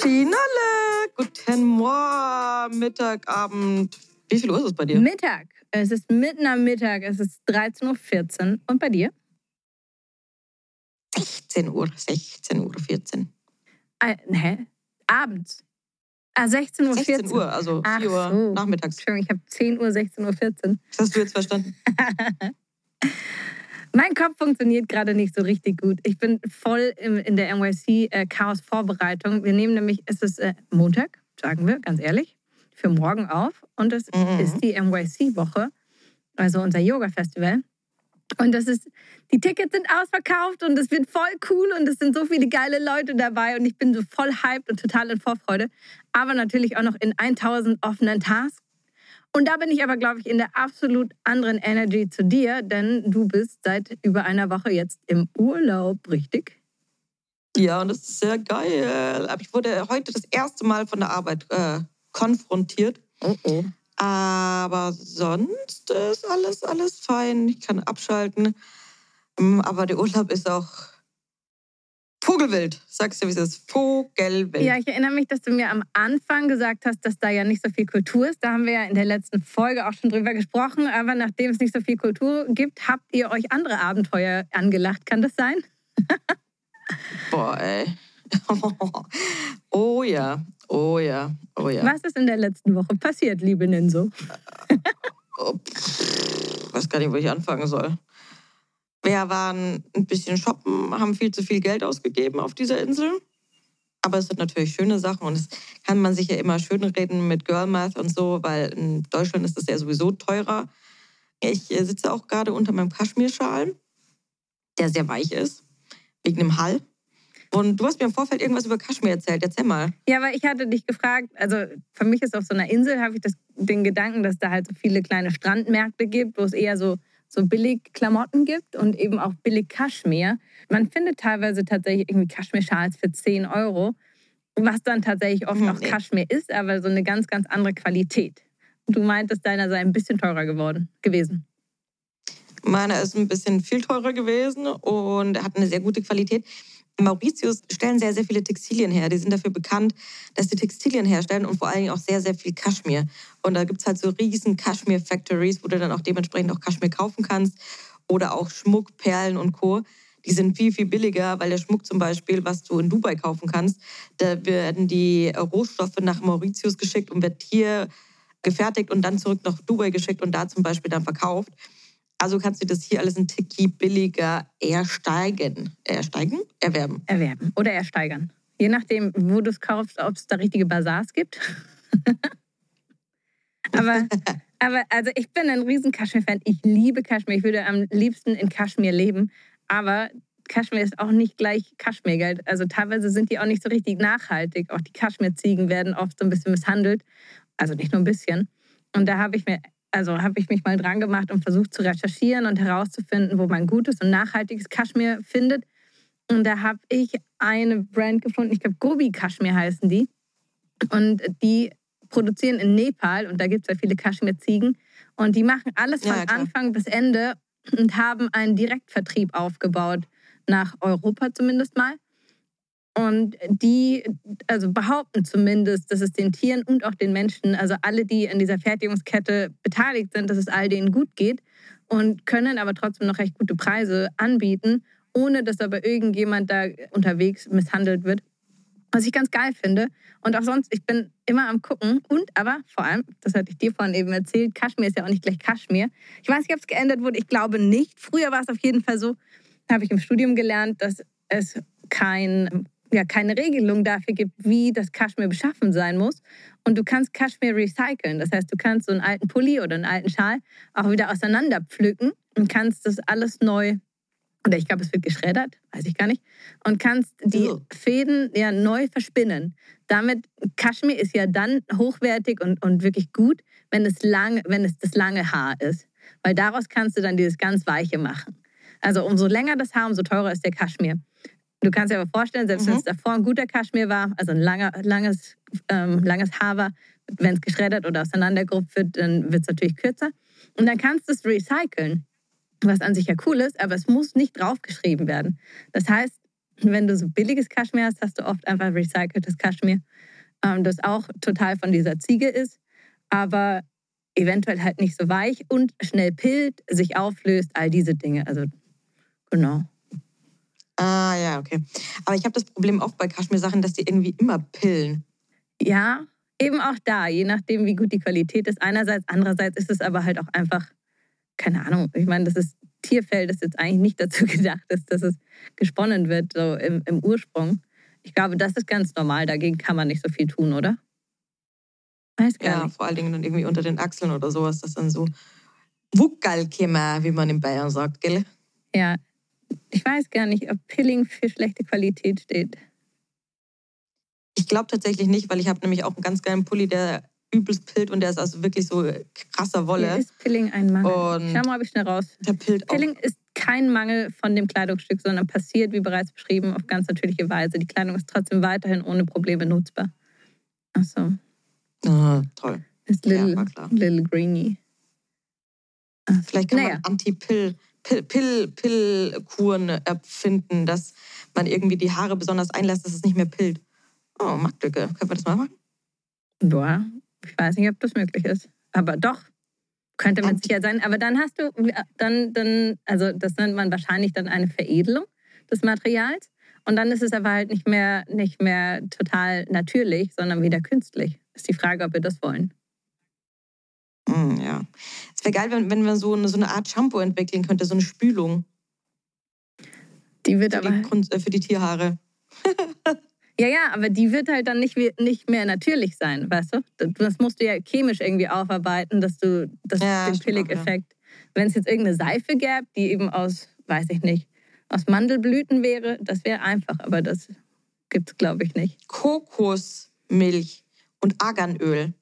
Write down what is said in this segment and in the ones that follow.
Finale! Guten Morgen, Mittag, Abend. Wie viel Uhr ist es bei dir? Mittag. Es ist mitten am Mittag. Es ist 13.14 Uhr. Und bei dir? 16 Uhr, 16 Uhr, 14. Äh, hä? Abends. Ah, 16 Uhr. 16 Uhr, also 4 Ach Uhr so. nachmittags. Entschuldigung, ich habe 10 Uhr, 16 Uhr, 14. Das hast du jetzt verstanden? Mein Kopf funktioniert gerade nicht so richtig gut. Ich bin voll im, in der NYC-Chaos-Vorbereitung. Wir nehmen nämlich, es ist äh, Montag, sagen wir, ganz ehrlich, für morgen auf. Und es Mhm. ist die NYC-Woche, also unser Yoga-Festival. Und das ist, die Tickets sind ausverkauft und es wird voll cool und es sind so viele geile Leute dabei und ich bin so voll hyped und total in Vorfreude. Aber natürlich auch noch in 1000 offenen Tasks. Und da bin ich aber, glaube ich, in der absolut anderen Energy zu dir, denn du bist seit über einer Woche jetzt im Urlaub, richtig? Ja, und das ist sehr geil. Aber ich wurde heute das erste Mal von der Arbeit äh, konfrontiert. Oh oh. Aber sonst ist alles, alles fein. Ich kann abschalten. Ähm, Aber der Urlaub ist auch Vogelwild. Sagst du, wie es ist? Vogelwild. Ja, ich erinnere mich, dass du mir am Anfang gesagt hast, dass da ja nicht so viel Kultur ist. Da haben wir ja in der letzten Folge auch schon drüber gesprochen. Aber nachdem es nicht so viel Kultur gibt, habt ihr euch andere Abenteuer angelacht. Kann das sein? Boah, ey. Oh ja, oh ja, oh ja. Was ist in der letzten Woche passiert, liebe Ninso? Oh, pff, weiß gar nicht, wo ich anfangen soll. Wir waren ein bisschen shoppen, haben viel zu viel Geld ausgegeben auf dieser Insel. Aber es sind natürlich schöne Sachen und es kann man sich ja immer schön reden mit Girl Math und so, weil in Deutschland ist es ja sowieso teurer. Ich äh, sitze auch gerade unter meinem Kaschmirschal, der sehr weich ist, wegen dem Hall. Und du hast mir im Vorfeld irgendwas über Kaschmir erzählt. Erzähl mal. Ja, weil ich hatte dich gefragt, also für mich ist auf so einer Insel, habe ich das, den Gedanken, dass da halt so viele kleine Strandmärkte gibt, wo es eher so, so billig Klamotten gibt und eben auch billig Kaschmir. Man findet teilweise tatsächlich irgendwie Kaschmir-Schals für 10 Euro, was dann tatsächlich oft Hm, auch. Kaschmir ist, aber so eine ganz, ganz andere Qualität. Du meintest, deiner sei ein bisschen teurer geworden, gewesen. Meiner ist ein bisschen viel teurer gewesen und hat eine sehr gute Qualität. Mauritius stellen sehr, sehr viele Textilien her. Die sind dafür bekannt, dass sie Textilien herstellen und vor allen Dingen auch sehr, sehr viel Kaschmir. Und da gibt es halt so riesen Kaschmir-Factories, wo du dann auch dementsprechend auch Kaschmir kaufen kannst. Oder auch Schmuck, Perlen und Co. Die sind viel, viel billiger, weil der Schmuck zum Beispiel, was du in Dubai kaufen kannst, da werden die Rohstoffe nach Mauritius geschickt und wird hier gefertigt und dann zurück nach Dubai geschickt und da zum Beispiel dann verkauft. Also kannst du das hier alles ein Tiki billiger ersteigen. Ersteigen? Erwerben. Erwerben oder ersteigern. Je nachdem, wo du es kaufst, ob es da richtige Bazars gibt. aber, aber also ich bin ein riesen Kaschmir-Fan. Ich liebe Kaschmir. Ich würde am liebsten in Kaschmir leben. Aber Kaschmir ist auch nicht gleich Kaschmirgeld. Also teilweise sind die auch nicht so richtig nachhaltig. Auch die Kaschmirziegen werden oft so ein bisschen misshandelt. Also nicht nur ein bisschen. Und da habe ich mir, also habe ich mich mal dran gemacht und versucht zu recherchieren und herauszufinden, wo man gutes und nachhaltiges Kaschmir findet. Und da habe ich eine Brand gefunden, ich glaube Gobi Kaschmir heißen die. Und die produzieren in Nepal und da gibt es ja viele Kaschmir-Ziegen. Und die machen alles von Ja. Anfang bis Ende und haben einen Direktvertrieb aufgebaut, nach Europa zumindest mal. Und die also behaupten zumindest, dass es den Tieren und auch den Menschen, also alle, die in dieser Fertigungskette beteiligt sind, dass es all denen gut geht und können aber trotzdem noch recht gute Preise anbieten, ohne dass aber irgendjemand da unterwegs misshandelt wird. Was ich ganz geil finde. Und auch sonst, ich bin immer am Gucken. Und aber vor allem, das hatte ich dir vorhin eben erzählt, Kaschmir ist ja auch nicht gleich Kaschmir. Ich weiß nicht, ob es geändert wurde. Ich glaube nicht. Früher war es auf jeden Fall so, habe ich im Studium gelernt, dass es kein, ja, keine Regelung dafür gibt, wie das Kaschmir beschaffen sein muss. Und du kannst Kaschmir recyceln. Das heißt, du kannst so einen alten Pulli oder einen alten Schal auch wieder auseinander pflücken und kannst das alles neu oder ich glaube, es wird geschreddert, weiß ich gar nicht, und kannst die Oh. Fäden ja neu verspinnen. Damit, Kaschmir ist ja dann hochwertig und, und wirklich gut, wenn es, lang, wenn es das lange Haar ist. Weil daraus kannst du dann dieses ganz Weiche machen. Also umso länger das Haar, umso teurer ist der Kaschmir. Du kannst dir aber vorstellen, selbst Mhm. wenn es davor ein guter Kaschmir war, also ein langer, langes, ähm, langes Haar war, wenn es geschreddert oder auseinandergerupft wird, dann wird es natürlich kürzer. Und dann kannst du es recyceln, was an sich ja cool ist, aber es muss nicht draufgeschrieben werden. Das heißt, wenn du so billiges Kaschmir hast, hast du oft einfach recyceltes Kaschmir, ähm, das auch total von dieser Ziege ist, aber eventuell halt nicht so weich und schnell pillt, sich auflöst, all diese Dinge. Also genau. Ah, ja, okay. Aber ich habe das Problem auch bei Kaschmir-Sachen, dass die irgendwie immer pillen. Ja, eben auch da, je nachdem, wie gut die Qualität ist. Einerseits, andererseits ist es aber halt auch einfach, keine Ahnung, ich meine, das ist Tierfell, das jetzt eigentlich nicht dazu gedacht ist, dass es gesponnen wird, so im, im Ursprung. Ich glaube, das ist ganz normal, dagegen kann man nicht so viel tun, oder? Weiß gar Ja, nicht. vor allen Dingen dann irgendwie unter den Achseln oder sowas, das dann so Wuckalkämmer, wie man in Bayern sagt, gell? Ja, ich weiß gar nicht, ob Pilling für schlechte Qualität steht. Ich glaube tatsächlich nicht, weil ich habe nämlich auch einen ganz geilen Pulli, der übelst pillt und der ist also wirklich so krasser Hier Wolle. ist Pilling ein Mangel. Und- Schau mal, ob ich schnell raus. Der pillt auch. Pilling ist kein Mangel von dem Kleidungsstück, sondern passiert, wie bereits beschrieben, auf ganz natürliche Weise. Die Kleidung ist trotzdem weiterhin ohne Probleme nutzbar. Achso, Ah, toll. ist Ja, Little, klar. little Greenie. Ach so. Vielleicht kann naja, man Anti-Pill, Pill, Pill, Pill-Kuren erfinden, dass man irgendwie die Haare besonders einlässt, dass es nicht mehr pillt. Oh, Marktlücke. Können wir das mal machen? boah, ich weiß nicht, ob das möglich ist. Aber doch, könnte mit Anti- Sicherheit sein. Aber dann hast du, dann, dann, also das nennt man wahrscheinlich dann eine Veredelung des Materials. Und dann ist es aber halt nicht mehr, nicht mehr total natürlich, sondern wieder künstlich. Ist die Frage, ob wir das wollen. Hm, ja. Es wäre geil, wenn, wenn man so eine, so eine Art Shampoo entwickeln könnte, so eine Spülung Die wird für, aber. die, äh, für die Tierhaare. Ja, ja, aber die wird halt dann nicht, nicht mehr natürlich sein, weißt du? Das- musst du ja chemisch irgendwie aufarbeiten, dass du das, Ja, den auch, ja. Pillig-Effekt. Wenn es jetzt irgendeine Seife gäbe, die eben aus, weiß ich nicht, aus Mandelblüten wäre, das wäre einfach, aber das gibt es, glaube ich, nicht. Kokosmilch und Arganöl.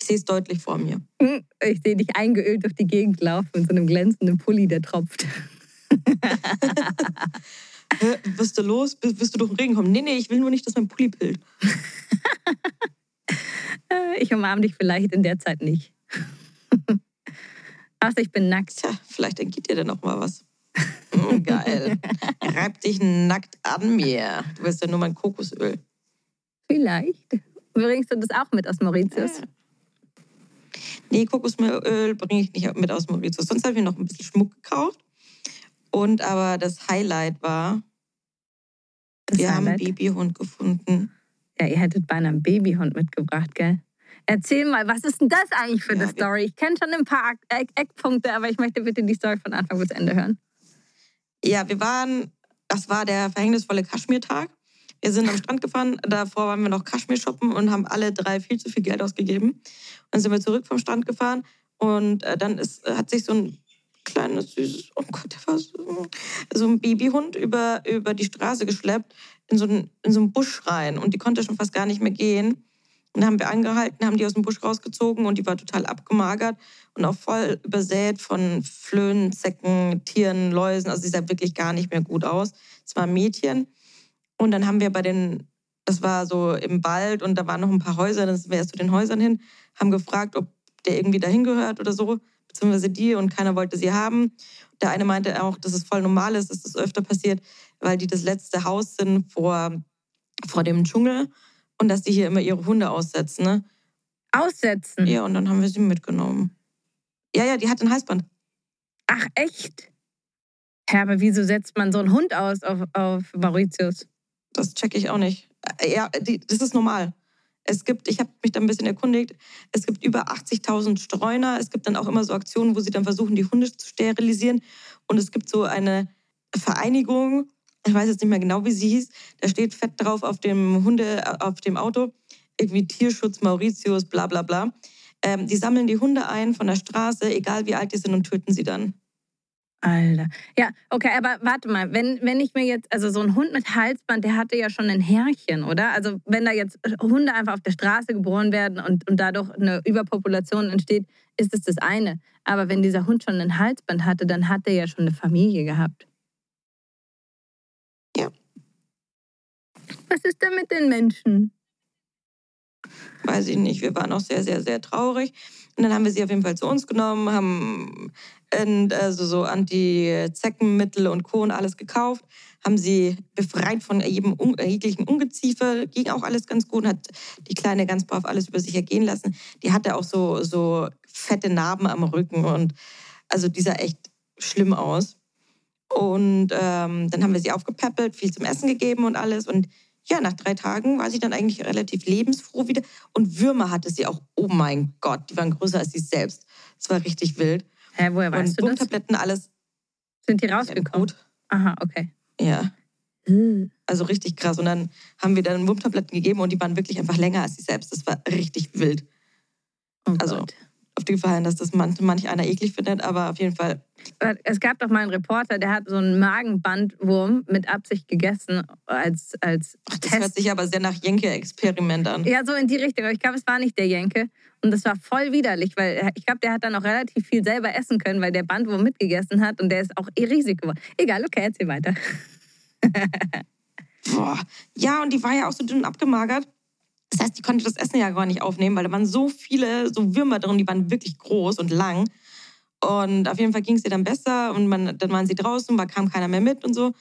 Ich sehe es deutlich vor mir. Hm, Ich sehe dich eingeölt durch die Gegend laufen in so einem glänzenden Pulli, der tropft. Bist du los? Bist, bist du durch den Regen kommen? Nee, nee, ich will nur nicht, dass mein Pulli pillt. Ich umarme dich vielleicht in der Zeit nicht. Außer ich bin nackt. Tja, vielleicht entgeht dir denn noch mal was. Mm, geil. Reib dich nackt an mir. Du willst ja nur mein Kokosöl. Vielleicht. Bringst du das auch mit aus Mauritius? Nee, Kokosöl bringe ich nicht mit aus Mauritius. Sonst habe ich noch ein bisschen Schmuck gekauft. Und aber das Highlight war, Das wir haben einen Highlight? Babyhund gefunden. Ja, ihr hättet beinahe einen Babyhund mitgebracht, gell? Erzähl mal, was ist denn das eigentlich für Ja, eine Story? Ich kenne schon ein paar Eck Eckpunkte, aber ich möchte bitte die Story von Anfang bis Ende hören. Ja, wir waren, das war der verhängnisvolle Kaschmirtag. Wir sind am Strand gefahren, davor waren wir noch Kaschmir shoppen und haben alle drei viel zu viel Geld ausgegeben. Dann sind wir zurück vom Strand gefahren und äh, dann ist, hat sich so ein kleines, süßes, oh Gott, der war so, so ein Babyhund über, über die Straße geschleppt in so, einen, in so einen Busch rein und die konnte schon fast gar nicht mehr gehen. Und dann haben wir angehalten, haben die aus dem Busch rausgezogen und die war total abgemagert und auch voll übersät von Flöhen, Zecken, Tieren, Läusen. Also sie sah wirklich gar nicht mehr gut aus. Es war ein Mädchen. Und dann haben wir bei den, das war so im Wald und da waren noch ein paar Häuser, dann sind wir erst zu den Häusern hin, haben gefragt, ob der irgendwie dahin gehört oder so, beziehungsweise die und keiner wollte sie haben. Der eine meinte auch, dass es voll normal ist, dass das öfter passiert, weil die das letzte Haus sind vor, vor dem Dschungel und dass die hier immer ihre Hunde aussetzen. Ne? Aussetzen. Ja, und dann haben wir sie mitgenommen. Ja, ja, die hat ein Halsband. Ach, echt? Ja, aber wieso setzt man so einen Hund aus auf, auf Mauritius? Das checke ich auch nicht. Äh, Ja, die, das ist normal. Es gibt, ich habe mich da ein bisschen erkundigt, es gibt über 80.000 Streuner. Es gibt dann auch immer so Aktionen, wo sie dann versuchen, die Hunde zu sterilisieren. Und es gibt so eine Vereinigung, ich weiß jetzt nicht mehr genau, wie sie hieß, da steht fett drauf auf dem Hunde, auf dem Auto, irgendwie Tierschutz Mauritius, bla bla bla. Ähm, die sammeln die Hunde ein von der Straße, egal wie alt die sind, und töten sie dann. Alter. Ja, okay, aber warte mal, wenn, wenn ich mir jetzt, also so ein Hund mit Halsband, der hatte ja schon ein Härchen, oder? Also wenn da jetzt Hunde einfach auf der Straße geboren werden und, und dadurch eine Überpopulation entsteht, ist es das eine. Aber wenn dieser Hund schon ein Halsband hatte, dann hat er ja schon eine Familie gehabt. Ja. Was ist denn mit den Menschen? weiß ich nicht, wir waren auch sehr, sehr, sehr traurig. Und dann haben wir sie auf jeden Fall zu uns genommen, haben also so Anti-Zeckenmittel und Co. und alles gekauft, haben sie befreit von jedem jeglichen Ungeziefer, ging auch alles ganz gut, hat die Kleine ganz brav alles über sich ergehen lassen. Die hatte auch so, so fette Narben am Rücken und also die sah echt schlimm aus. Und ähm, dann haben wir sie aufgepäppelt, viel zum Essen gegeben und alles und ja, nach drei Tagen war sie dann eigentlich relativ lebensfroh wieder. Und Würmer hatte sie auch. Oh mein Gott, die waren größer als sie selbst. Das war richtig wild. Hä, woher weißt und du Wundtabletten, alles. Sind die rausgekommen? Aha, okay. Ja. Also richtig krass. Und dann haben wir dann Wundtabletten gegeben und die waren wirklich einfach länger als sie selbst. Das war richtig wild. Oh also Gott. Auf die Gefahr hin, dass das manch, manch einer eklig findet, aber auf jeden Fall. Es gab doch mal einen Reporter, der hat so einen Magenbandwurm mit Absicht gegessen als, als Ach, das Test. hört sich aber sehr nach Jenke-Experiment an. Ja, so in die Richtung. Aber ich glaube, es war nicht der Jenke. Und das war voll widerlich, weil ich glaube, der hat dann auch relativ viel selber essen können, weil der Bandwurm mitgegessen hat und der ist auch eh riesig geworden. Egal, okay, erzähl weiter. Boah. Ja, und die war ja auch so dünn abgemagert. Das heißt, die konnte das Essen ja gar nicht aufnehmen, weil da waren so viele so Würmer drin, die waren wirklich groß und lang. Und auf jeden Fall ging es ihr dann besser und man, dann waren sie draußen, da kam keiner mehr mit und so.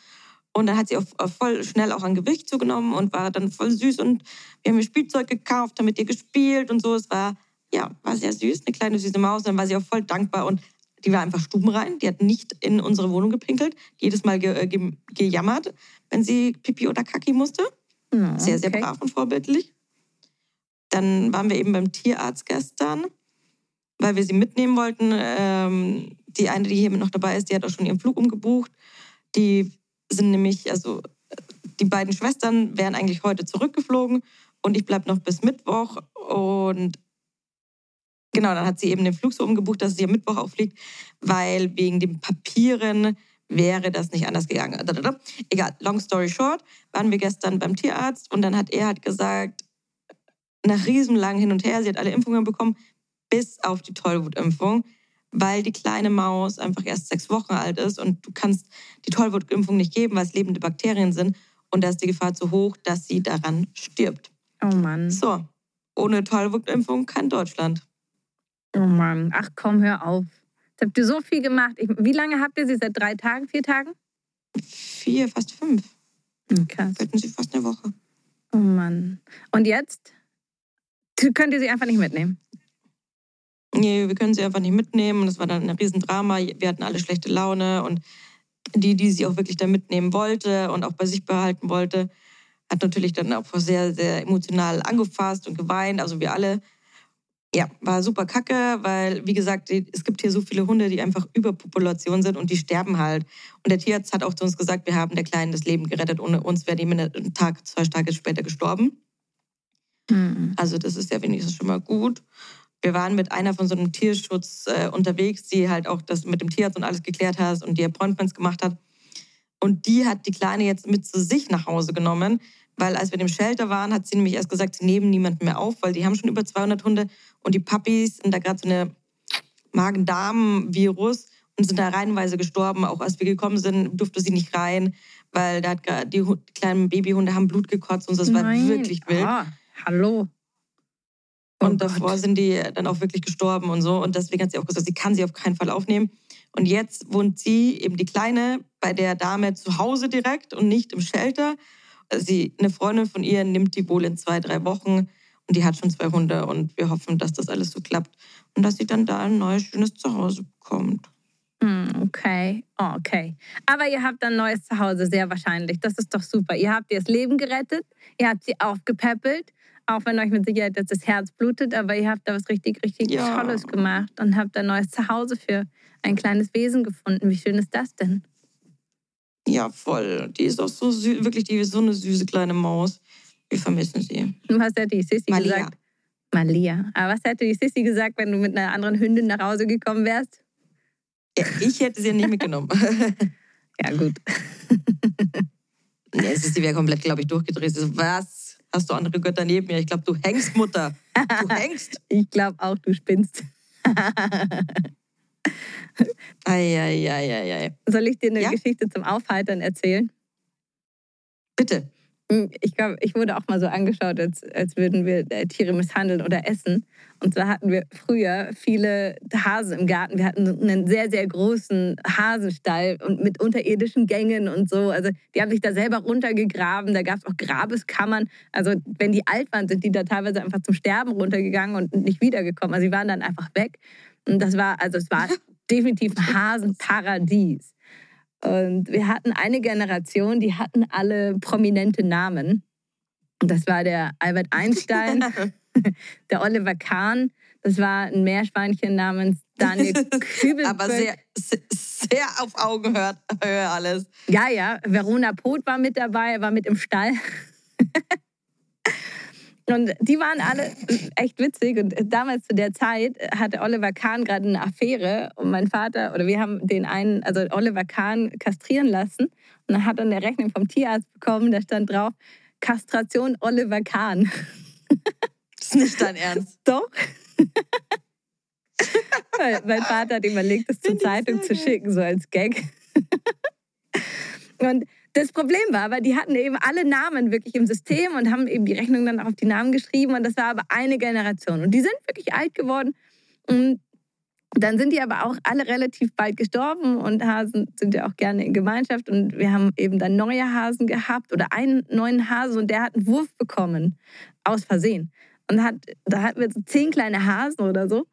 Und dann hat sie auch voll schnell auch an Gewicht zugenommen und war dann voll süß und wir haben ihr Spielzeug gekauft, haben mit ihr gespielt und so. Es war, ja, war sehr süß, eine kleine süße Maus. Dann war sie auch voll dankbar und die war einfach stubenrein. Die hat nicht in unsere Wohnung gepinkelt, jedes Mal ge ge gejammert, wenn sie Pipi oder Kaki musste. Ja, Sehr, sehr okay. brav und vorbildlich. Dann waren wir eben beim Tierarzt gestern, weil wir sie mitnehmen wollten. Ähm, die eine, die hier noch dabei ist, die hat auch schon ihren Flug umgebucht. Die sind nämlich, also die beiden Schwestern wären eigentlich heute zurückgeflogen und ich bleibe noch bis Mittwoch. Und genau, dann hat sie eben den Flug so umgebucht, dass sie am Mittwoch auch fliegt, weil wegen den Papieren wäre das nicht anders gegangen. Egal, long story short, waren wir gestern beim Tierarzt und dann hat er halt gesagt, nach riesenlang hin und her, sie hat alle Impfungen bekommen, bis auf die Tollwutimpfung, weil die kleine Maus einfach erst sechs Wochen alt ist und du kannst die Tollwutimpfung nicht geben, weil es lebende Bakterien sind und da ist die Gefahr zu hoch, dass sie daran stirbt. Oh Mann. So, ohne Tollwutimpfung kein Deutschland. Oh Mann. Ach komm, hör auf. Jetzt habt ihr so viel gemacht. Ich, wie lange habt ihr sie? Seit drei Tagen, vier Tagen? Vier, fast fünf. Hm, krass. Hätten sie fast eine Woche. Oh Mann. Und jetzt? Könnt ihr sie einfach nicht mitnehmen? Nee, wir können sie einfach nicht mitnehmen. Das war dann ein Riesendrama. Wir hatten alle schlechte Laune. Und die, die sie auch wirklich da mitnehmen wollte und auch bei sich behalten wollte, hat natürlich dann auch sehr, sehr emotional angefasst und geweint. Also wir alle. Ja, war super kacke, weil, wie gesagt, es gibt hier so viele Hunde, die einfach Überpopulation sind und die sterben halt. Und der Tierarzt hat auch zu uns gesagt, wir haben der Kleinen das Leben gerettet. Ohne uns wäre die einen Tag, zwei Tage später gestorben. Hm. Also das ist ja wenigstens schon mal gut. Wir waren mit einer von so einem Tierschutz äh, unterwegs, die halt auch das mit dem Tierarzt und alles geklärt hat und die Appointments gemacht hat. Und die hat die Kleine jetzt mit zu sich nach Hause genommen, weil als wir im Shelter waren, hat sie nämlich erst gesagt, sie nehmen niemanden mehr auf, weil die haben schon über 200 Hunde und die Puppies sind da gerade so eine Magen-Darm-Virus und sind da reihenweise gestorben. Auch als wir gekommen sind, durfte sie nicht rein, weil da hat die, die kleinen Babyhunde haben Blut gekotzt und so. das war wirklich wild. Ah, hallo. Oh Und davor Gott. sind die dann auch wirklich gestorben und so. Und deswegen hat sie auch gesagt, sie kann sie auf keinen Fall aufnehmen. Und jetzt wohnt sie, eben die Kleine, bei der Dame zu Hause direkt und nicht im Shelter. Sie, eine Freundin von ihr nimmt die wohl in zwei, drei Wochen. Und die hat schon zwei Hunde. Und wir hoffen, dass das alles so klappt. Und dass sie dann da ein neues, schönes Zuhause bekommt. Hm, okay, oh, okay. Aber ihr habt ein neues Zuhause, sehr wahrscheinlich. Das ist doch super. Ihr habt ihr das Leben gerettet, ihr habt sie aufgepäppelt, auch wenn euch mit Sicherheit jetzt das Herz blutet, aber ihr habt da was richtig, richtig Ja. Tolles gemacht und habt ein neues Zuhause für ein kleines Wesen gefunden. Wie schön ist das denn? Ja, voll. Die ist auch so süß. Wirklich, die ist so eine süße kleine Maus. Wir vermissen sie. Was hätte die Sissi Malia. gesagt? Malia. Aber was hätte die Sissi gesagt, wenn du mit einer anderen Hündin nach Hause gekommen wärst? Ja, ich hätte sie nicht mitgenommen. Ja, gut. nee, sie wäre komplett, glaube ich, durchgedreht. Was? Hast du andere Götter neben mir? Ich glaube, du hängst, Mutter. Du hängst. Ich glaube auch, du spinnst. Eieieiei. Soll ich dir eine Ja? Geschichte zum Aufheitern erzählen? Bitte. Ich glaube, ich wurde auch mal so angeschaut, als, als würden wir äh, Tiere misshandeln oder essen. Und zwar hatten wir früher viele Hasen im Garten. Wir hatten einen sehr, sehr großen Hasenstall und mit unterirdischen Gängen und so. Also die haben sich da selber runtergegraben. Da gab es auch Grabeskammern. Also wenn die alt waren, sind die da teilweise einfach zum Sterben runtergegangen und nicht wiedergekommen. Also sie waren dann einfach weg. Und das war, also es war definitiv ein Hasenparadies. Und wir hatten eine Generation, die hatten alle prominente Namen. Und das war der Albert Einstein, der Oliver Kahn, das war ein Meerschweinchen namens Daniel Kübelböck. Aber sehr, sehr, auf Augenhöhe Höhe alles. Ja, ja, Verona Poth war mit dabei, war mit im Stall. Und die waren alle echt witzig. Und damals zu der Zeit hatte Oliver Kahn gerade eine Affäre. Und mein Vater, oder wir haben den einen, also Oliver Kahn, kastrieren lassen. Und dann hat er eine Rechnung vom Tierarzt bekommen, da stand drauf, Kastration Oliver Kahn. Das ist nicht dein Ernst. Doch. Weil mein Vater hat überlegt, das zur Zeitung zu schicken, so als Gag. Und das Problem war aber, die hatten eben alle Namen wirklich im System und haben eben die Rechnung dann auf die Namen geschrieben. Und das war aber eine Generation. Und die sind wirklich alt geworden. Und dann sind die aber auch alle relativ bald gestorben und Hasen sind ja auch gerne in Gemeinschaft. Und wir haben eben dann neue Hasen gehabt oder einen neuen Hasen und der hat einen Wurf bekommen, aus Versehen. Und hat, da hatten wir so zehn kleine Hasen oder so.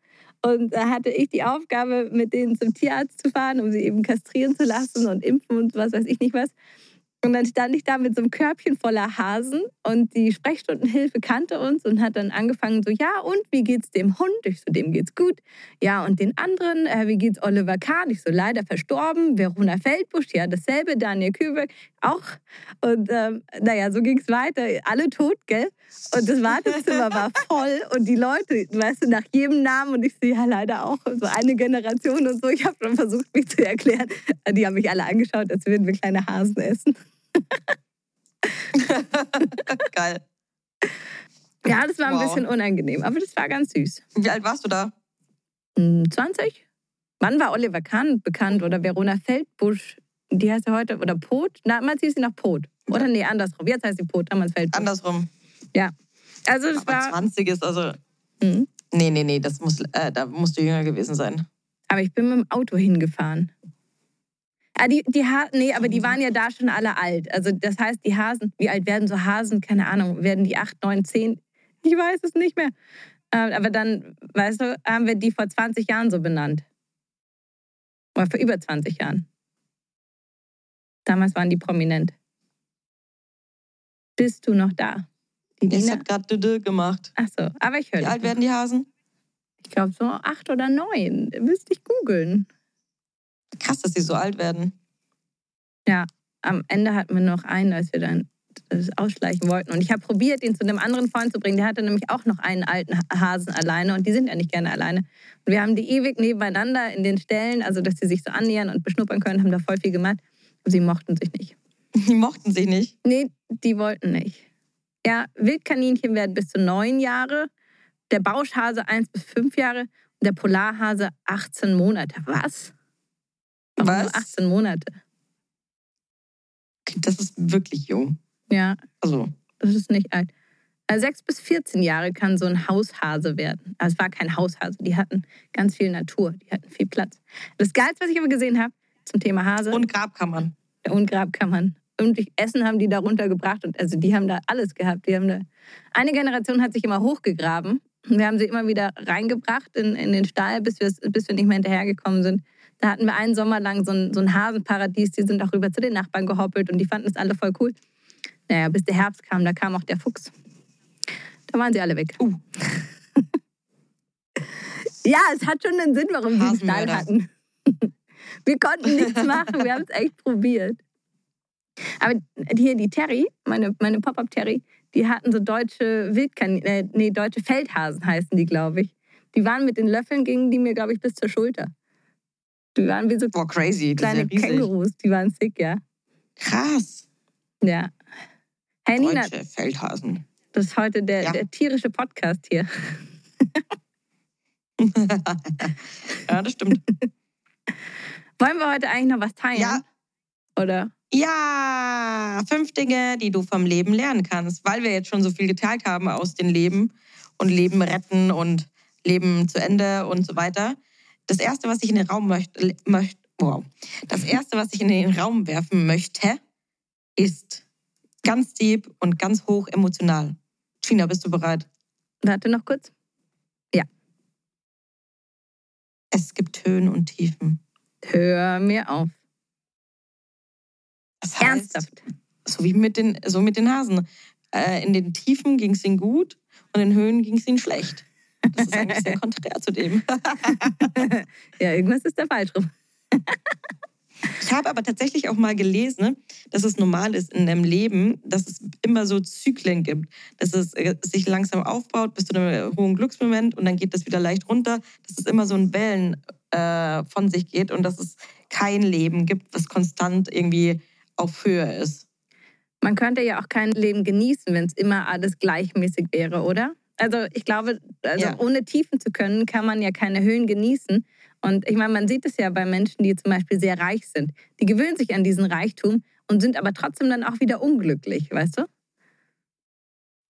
Und da hatte ich die Aufgabe, mit denen zum Tierarzt zu fahren, um sie eben kastrieren zu lassen und impfen und was weiß ich nicht was. Und dann stand ich da mit so einem Körbchen voller Hasen und die Sprechstundenhilfe kannte uns und hat dann angefangen so, ja und, wie geht's dem Hund? Ich so, dem geht's gut. Ja und den anderen, äh, wie geht's Oliver Kahn? Ich so, leider verstorben. Verona Feldbusch, ja dasselbe. Daniel Kübel, auch. Und ähm, naja, so ging's weiter. Alle tot, gell? Und das Wartezimmer war voll und die Leute, weißt du, nach jedem Namen und ich so, ja leider auch, so eine Generation und so. Ich habe schon versucht, mich zu erklären. Die haben mich alle angeschaut, als würden wir kleine Hasen essen. Geil. Ja, das war ein Wow. bisschen unangenehm, aber das war ganz süß. Wie alt warst du da? Hm, 20? Wann war Oliver Kahn bekannt oder Verona Feldbusch? Die heißt ja heute, oder Pot? Damals hieß sie noch Pot. Oder nee, andersrum. Jetzt heißt sie Pot, damals Feldbusch. Andersrum. Ja. Also das Aber war. 20 ist also. Mhm. Nee, nee, nee, das muss, äh, da musst du jünger gewesen sein. Aber ich bin mit dem Auto hingefahren. Ah, die, die ha nee, aber die waren ja da schon alle alt. Also das heißt, die Hasen, wie alt werden so Hasen? Keine Ahnung, werden die acht, neun, zehn? Ich weiß es nicht mehr. Äh, aber dann, weißt du, haben wir die vor 20 Jahren so benannt. Oder vor über 20 Jahren. Damals waren die prominent. Bist du noch da? Die Es Dina? hat gerade Dödö gemacht. Ach so, aber ich höre Wie alt werden die Hasen? Ich glaube so acht oder neun. Müsste ich googeln. Krass, dass die so alt werden. am Ende hatten wir noch einen, als wir dann das ausschleichen wollten. Und ich habe probiert, ihn zu einem anderen Freund zu bringen. Der hatte nämlich auch noch einen alten Hasen alleine und die sind ja nicht gerne alleine. Und wir haben die ewig nebeneinander in den Ställen, also dass sie sich so annähern und beschnuppern können, haben da voll viel gemacht. Aber sie mochten sich nicht. Die mochten sich nicht. Nee, die wollten nicht. Ja, Wildkaninchen werden bis zu neun Jahre, der Bauschhase eins bis fünf Jahre und der Polarhase 18 Monate. Was? Warum Was? nur 18 Monate? Das ist wirklich jung. Ja, Also, Das ist nicht alt. Also sechs bis 14 Jahre kann so ein Haushase werden. Also es war kein Haushase, die hatten ganz viel Natur, die hatten viel Platz. Das Geilste, was ich aber gesehen habe zum Thema Hase und Grabkammern. und Grabkammern. Und Essen haben die da runtergebracht und also die haben da alles gehabt. Die haben da eine Generation hat sich immer hochgegraben. Und wir haben sie immer wieder reingebracht in, in den Stall, bis wir, bis wir nicht mehr hinterhergekommen sind. Da hatten wir einen Sommer lang so ein, so ein Hasenparadies. Die sind auch rüber zu den Nachbarn gehoppelt und die fanden es alle voll cool. Naja, bis der Herbst kam, da kam auch der Fuchs. Da waren sie alle weg. Uh. ja, es hat schon einen Sinn, warum sie einen Stall hatten. Wir konnten nichts machen, wir haben es echt probiert. Aber hier die Terry, meine, meine Pop-Up-Terry, die hatten so deutsche Wildkaninchen, äh, nee, deutsche Feldhasen heißen die, glaube ich. Die waren mit den Löffeln, gingen die mir, glaube ich, bis zur Schulter. Die waren wie so Boah, crazy. Kleine riesig. Kängurus. Die waren sick, ja. Krass. Ja. Hey Nina, Deutsche Feldhasen. das ist heute der, Ja. der tierische Podcast hier. ja, das stimmt. Wollen wir heute eigentlich noch was teilen? Ja. Oder? Ja, fünf Dinge, die du vom Leben lernen kannst, weil wir jetzt schon so viel geteilt haben aus dem Leben und Leben retten und Leben zu Ende und so weiter. Das erste, was ich in den Raum möchte, möcht, wow. Das erste, was ich in den Raum werfen möchte, ist ganz deep und ganz hoch emotional. Gina, bist du bereit? Warte noch kurz. Es gibt Höhen und Tiefen. Hör mir auf. Das heißt, Ernsthaft. so wie mit den, so mit den Hasen. Äh, in den Tiefen ging es ihnen gut und in den Höhen ging es ihnen schlecht. Das ist eigentlich sehr konträr zu dem. ja, irgendwas ist da falsch rum. Ich habe aber tatsächlich auch mal gelesen, dass es normal ist in einem Leben, dass es immer so Zyklen gibt. Dass es äh, sich langsam aufbaut bis zu einem hohen Glücksmoment und dann geht das wieder leicht runter. Dass es immer so in Wellen äh, von sich geht und dass es kein Leben gibt, was konstant irgendwie auf Höhe ist. Man könnte ja auch kein Leben genießen, wenn es immer alles gleichmäßig wäre, oder? Also ich glaube, also Ja. ohne Tiefen zu können, kann man ja keine Höhen genießen. Und ich meine, man sieht es ja bei Menschen, die zum Beispiel sehr reich sind. Die gewöhnen sich an diesen Reichtum und sind aber trotzdem dann auch wieder unglücklich, weißt du?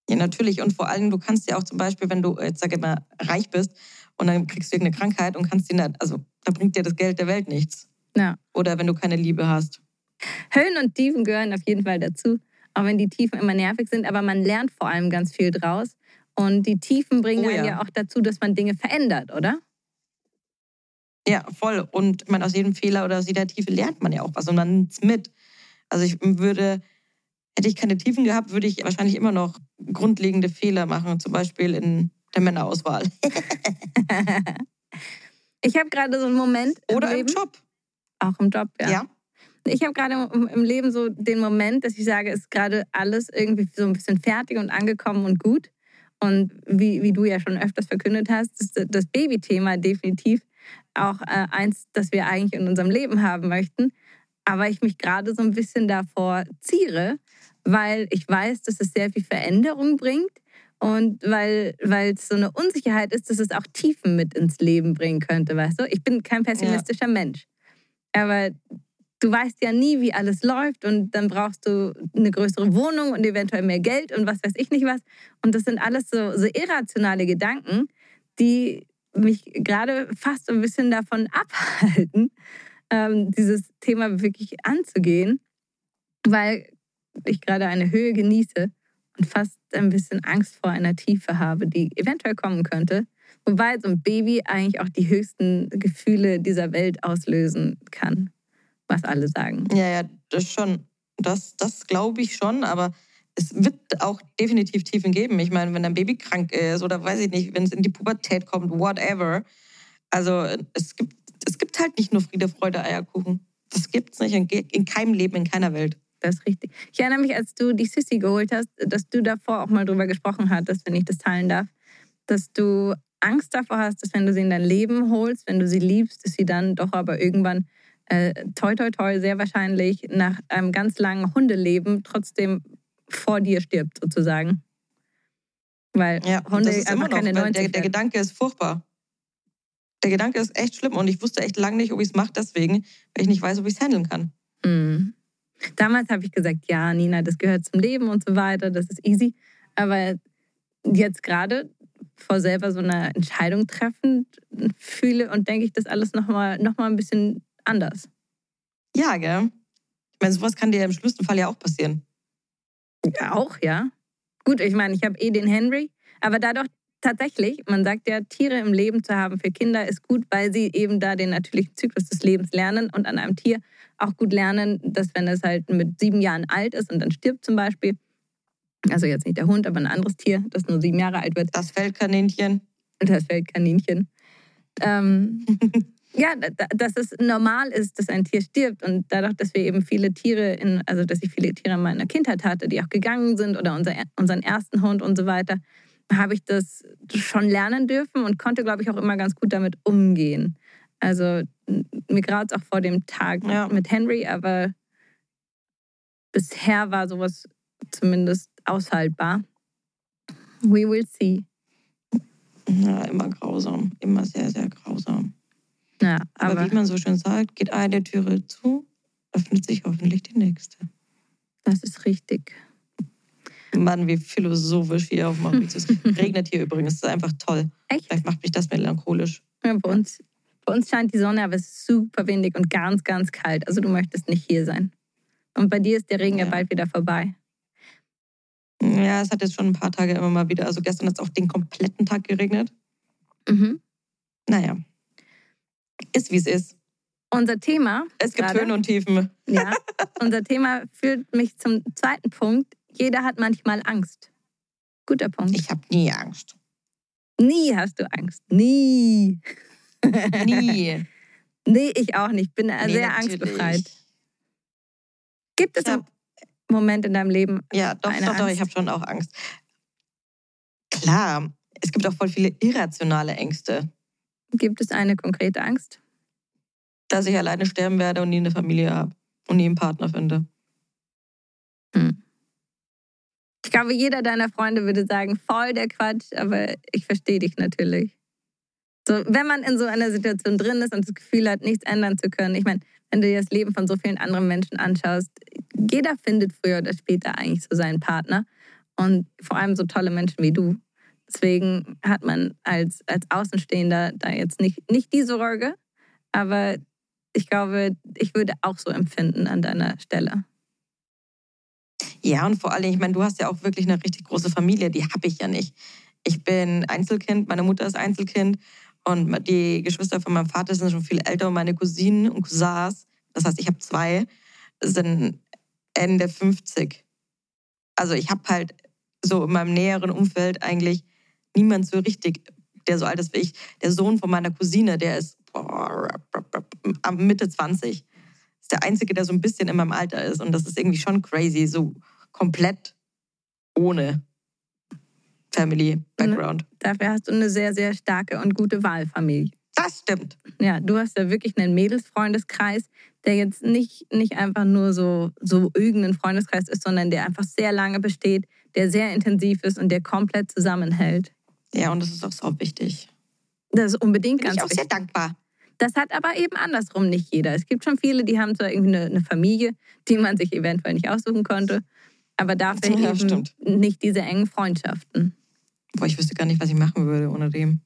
Ja, natürlich. Und vor allem, du kannst ja auch zum Beispiel, wenn du jetzt sag ich mal reich bist und dann kriegst du irgendeine Krankheit und kannst die nicht, also da bringt dir das Geld der Welt nichts. Ja. Oder wenn du keine Liebe hast. Höhen und Tiefen gehören auf jeden Fall dazu, auch wenn die Tiefen immer nervig sind, aber man lernt vor allem ganz viel draus. Und die Tiefen bringen Oh ja. ja auch dazu, dass man Dinge verändert, oder? Ja, voll. Und meine, aus jedem Fehler oder aus jeder Tiefe lernt man ja auch was und man nimmt es mit. Also ich würde, hätte ich keine Tiefen gehabt, würde ich wahrscheinlich immer noch grundlegende Fehler machen, zum Beispiel in der Männerauswahl. Ich habe gerade so einen Moment Oder im im Leben, Job. auch im Job, ja. Ja. Ich habe gerade im- im Leben so den Moment, dass ich sage, es ist gerade alles irgendwie so ein bisschen fertig und angekommen und gut. Und wie, wie du ja schon öfters verkündet hast, ist das Babythema definitiv auch äh, eins, das wir eigentlich in unserem Leben haben möchten. Aber ich mich gerade so ein bisschen davor ziere, weil ich weiß, dass es sehr viel Veränderung bringt und weil weil es so eine Unsicherheit ist, dass es auch Tiefen mit ins Leben bringen könnte, weißt du? Ich bin kein pessimistischer Mensch. Aber du weißt ja nie, wie alles läuft und dann brauchst du eine größere Wohnung und eventuell mehr Geld und was weiß ich nicht was. Und das sind alles so, so irrationale Gedanken, die mich gerade fast ein bisschen davon abhalten, ähm, dieses Thema wirklich anzugehen, weil ich gerade eine Höhe genieße und fast ein bisschen Angst vor einer Tiefe habe, die eventuell kommen könnte. Wobei so ein Baby eigentlich auch die höchsten Gefühle dieser Welt auslösen kann, was alle sagen. Ja, ja, das schon. Das, das glaube ich schon, aber es wird auch definitiv Tiefen geben. Ich meine, wenn ein Baby krank ist oder weiß ich nicht, wenn es in die Pubertät kommt, whatever. Also es gibt, es gibt halt nicht nur Friede, Freude, Eierkuchen. Das gibt's nicht in, in keinem Leben, in keiner Welt. Das ist richtig. Ich erinnere mich, als du die Sissy geholt hast, dass du davor auch mal drüber gesprochen hattest, wenn ich das teilen darf, dass du Angst davor hast, dass wenn du sie in dein Leben holst, wenn du sie liebst, dass sie dann doch aber irgendwann äh, toi toi toi sehr wahrscheinlich nach einem ganz langen Hundeleben trotzdem vor dir stirbt sozusagen. Weil Ja, und Hunde das ist einfach immer noch, keine weil 90 der, der. Gedanke ist furchtbar. Der Gedanke ist echt schlimm und ich wusste echt lange nicht, ob ich es mache deswegen, weil ich nicht weiß, ob ich es handeln kann. Mhm. Damals habe ich gesagt, ja, Nina, das gehört zum Leben und so weiter, das ist easy. Aber jetzt gerade vor selber so einer Entscheidung treffen fühle und denke ich das alles nochmal noch mal ein bisschen anders. Ja, gell? Ich meine, sowas kann dir im schlimmsten Fall ja auch passieren. Ja, auch, ja. Gut, ich meine, ich habe eh den Henry, aber dadurch tatsächlich, man sagt ja, Tiere im Leben zu haben für Kinder ist gut, weil sie eben da den natürlichen Zyklus des Lebens lernen und an einem Tier auch gut lernen, dass wenn es halt mit sieben Jahren alt ist und dann stirbt zum Beispiel, also jetzt nicht der Hund, aber ein anderes Tier, das nur sieben Jahre alt wird, Das Feldkaninchen. das Feldkaninchen, ähm, ja, da- dass es normal ist, dass ein Tier stirbt. Und dadurch, dass wir eben viele Tiere, in, also dass ich viele Tiere in meiner Kindheit hatte, die auch gegangen sind oder unser, unseren ersten Hund und so weiter, habe ich das schon lernen dürfen und konnte, glaube ich, auch immer ganz gut damit umgehen. Also mir graut es auch vor dem Tag Ja. mit Henry, aber bisher war sowas zumindest aushaltbar. We will see. Ja, immer grausam. Immer sehr, sehr grausam. Ja, Aber, aber wie man so schön sagt, geht eine Türe zu, öffnet sich hoffentlich die nächste. das ist richtig. Mann, wie philosophisch hier auf Mauritius. Regnet hier übrigens, das ist einfach toll. Echt? Vielleicht macht mich das melancholisch. Ja, bei, uns, bei uns scheint die Sonne, aber es ist super windig und ganz, ganz kalt. Also du möchtest nicht hier sein. Und bei dir ist der Regen ja, Ja. bald wieder vorbei. Ja, es hat jetzt schon ein paar Tage immer mal wieder. Also gestern hat es auch den kompletten Tag geregnet. Mhm. Naja. Ist wie es ist. Unser Thema. Es gibt gerade- Höhen und Tiefen. Ja, unser Thema führt mich zum zweiten Punkt. Jeder hat manchmal Angst. Guter Punkt. Ich habe nie Angst. Nie hast du Angst. Nie. Nie. Nee, ich auch nicht. Bin Nee, sehr natürlich. angstbefreit. Gibt es einen Moment in deinem Leben? Ja, doch, doch, doch, ich Angst. habe schon auch Angst. Klar, es gibt auch voll viele irrationale Ängste. Gibt es eine konkrete Angst? Dass ich alleine sterben werde und nie eine Familie habe und nie einen Partner finde. Hm. Ich glaube, jeder deiner Freunde würde sagen, voll der Quatsch, aber ich verstehe dich natürlich. So, wenn man in so einer Situation drin ist und das Gefühl hat, nichts ändern zu können. Ich meine, wenn du dir das Leben von so vielen anderen Menschen anschaust, jeder findet früher oder später eigentlich so seinen Partner. Und vor allem so tolle Menschen wie du. Deswegen hat man als, als Außenstehender da jetzt nicht, nicht die Sorge. Aber ich glaube, ich würde auch so empfinden an deiner Stelle. Ja, und vor allem, ich meine, du hast ja auch wirklich eine richtig große Familie, die habe ich ja nicht. Ich bin Einzelkind, meine Mutter ist Einzelkind und die Geschwister von meinem Vater sind schon viel älter und meine Cousinen und Cousins, das heißt, ich habe zwei, sind Ende 50. Also ich habe halt so in meinem näheren Umfeld eigentlich niemand so richtig, der so alt ist wie ich. Der Sohn von meiner Cousine, der ist Mitte 20 ist der Einzige, der so ein bisschen in meinem Alter ist. Und das ist irgendwie schon crazy, so komplett ohne Family Background. Dafür hast du eine sehr, sehr starke und gute Wahlfamilie. Das stimmt. Ja, du hast ja wirklich einen Mädelsfreundeskreis, der jetzt nicht, nicht einfach nur so, so irgendein Freundeskreis ist, sondern der einfach sehr lange besteht, der sehr intensiv ist und der komplett zusammenhält. Ja, und das ist auch so wichtig. Das ist unbedingt Bin ganz ich auch sehr wichtig. dankbar. Das hat aber eben andersrum nicht jeder. Es gibt schon viele, die haben zwar irgendwie eine, eine Familie, die man sich eventuell nicht aussuchen konnte, aber dafür Ja, eben nicht diese engen Freundschaften. Boah, ich wüsste gar nicht, was ich machen würde ohne dem.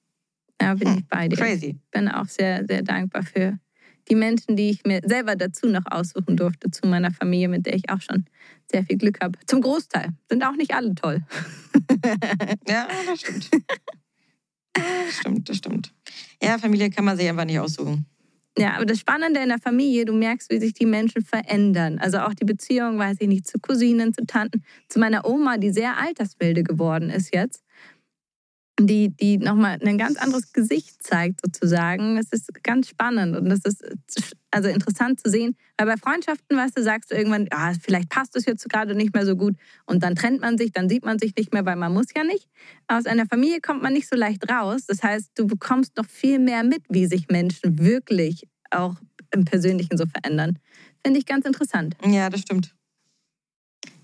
Ja, bin Hm, ich bei dir. Crazy. bin auch sehr, sehr dankbar für die Menschen, die ich mir selber dazu noch aussuchen durfte, zu meiner Familie, mit der ich auch schon sehr viel Glück habe. Zum Großteil. Sind auch nicht alle toll. Ja, das stimmt. Das stimmt, das stimmt. Ja, Familie kann man sich einfach nicht aussuchen. Ja, aber das Spannende in der Familie, du merkst, wie sich die Menschen verändern. Also auch die Beziehung, weiß ich nicht, zu Cousinen, zu Tanten, zu meiner Oma, die sehr altersmilde geworden ist jetzt. Die, die nochmal ein ganz anderes Gesicht zeigt, sozusagen. Es ist ganz spannend und das ist also interessant zu sehen. Weil bei Freundschaften, weißt du, sagst du irgendwann, ah, vielleicht passt es jetzt gerade nicht mehr so gut und dann trennt man sich, dann sieht man sich nicht mehr, weil man muss ja nicht. Aus einer Familie kommt man nicht so leicht raus. Das heißt, du bekommst noch viel mehr mit, wie sich Menschen wirklich auch im Persönlichen so verändern. Finde ich ganz interessant. Ja, das stimmt.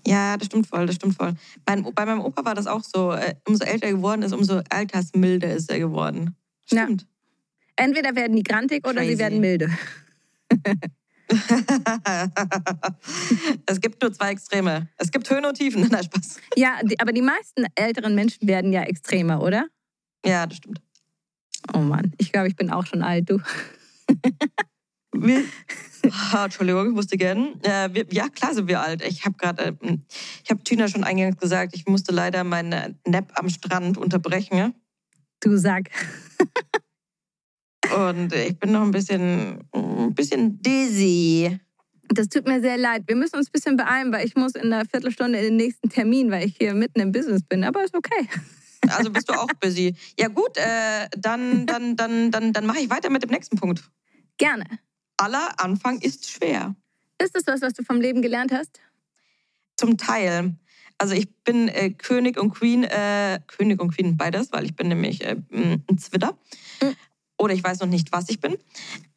Ja, das stimmt voll, das stimmt voll. Mein, bei meinem Opa war das auch so. Äh, umso älter er geworden ist, umso altersmilder ist er geworden. Ja. Stimmt. Entweder werden die grantig oder sie Crazy. werden milde. es gibt nur zwei Extreme. Es gibt Höhen und Tiefen. Nein, Spaß. Ja, die, aber die meisten älteren Menschen werden ja extremer, oder? Ja, das stimmt. Oh Mann, ich glaube, ich bin auch schon alt, du. Wir, Ah, Entschuldigung, ich musste gern. Äh, wir, ja, klar sind wir alt. Ich habe gerade, äh, ich habe Tina schon eingangs gesagt, ich musste leider meine Nap am Strand unterbrechen. Du sag. Und ich bin noch ein bisschen, ein bisschen dizzy. Das tut mir sehr leid. Wir müssen uns ein bisschen beeilen, weil ich muss in einer Viertelstunde in den nächsten Termin, weil ich hier mitten im Business bin. Aber ist okay. Also bist du auch busy. Ja gut, äh, dann, dann, dann, dann, dann mache ich weiter mit dem nächsten Punkt. Gerne. Aller Anfang ist schwer. Ist das was, was du vom Leben gelernt hast? Zum Teil. Also ich bin äh, König und Queen, äh, König und Queen beides, weil ich bin nämlich äh, ein Zwitter. Mhm. oder ich weiß noch nicht, was ich bin.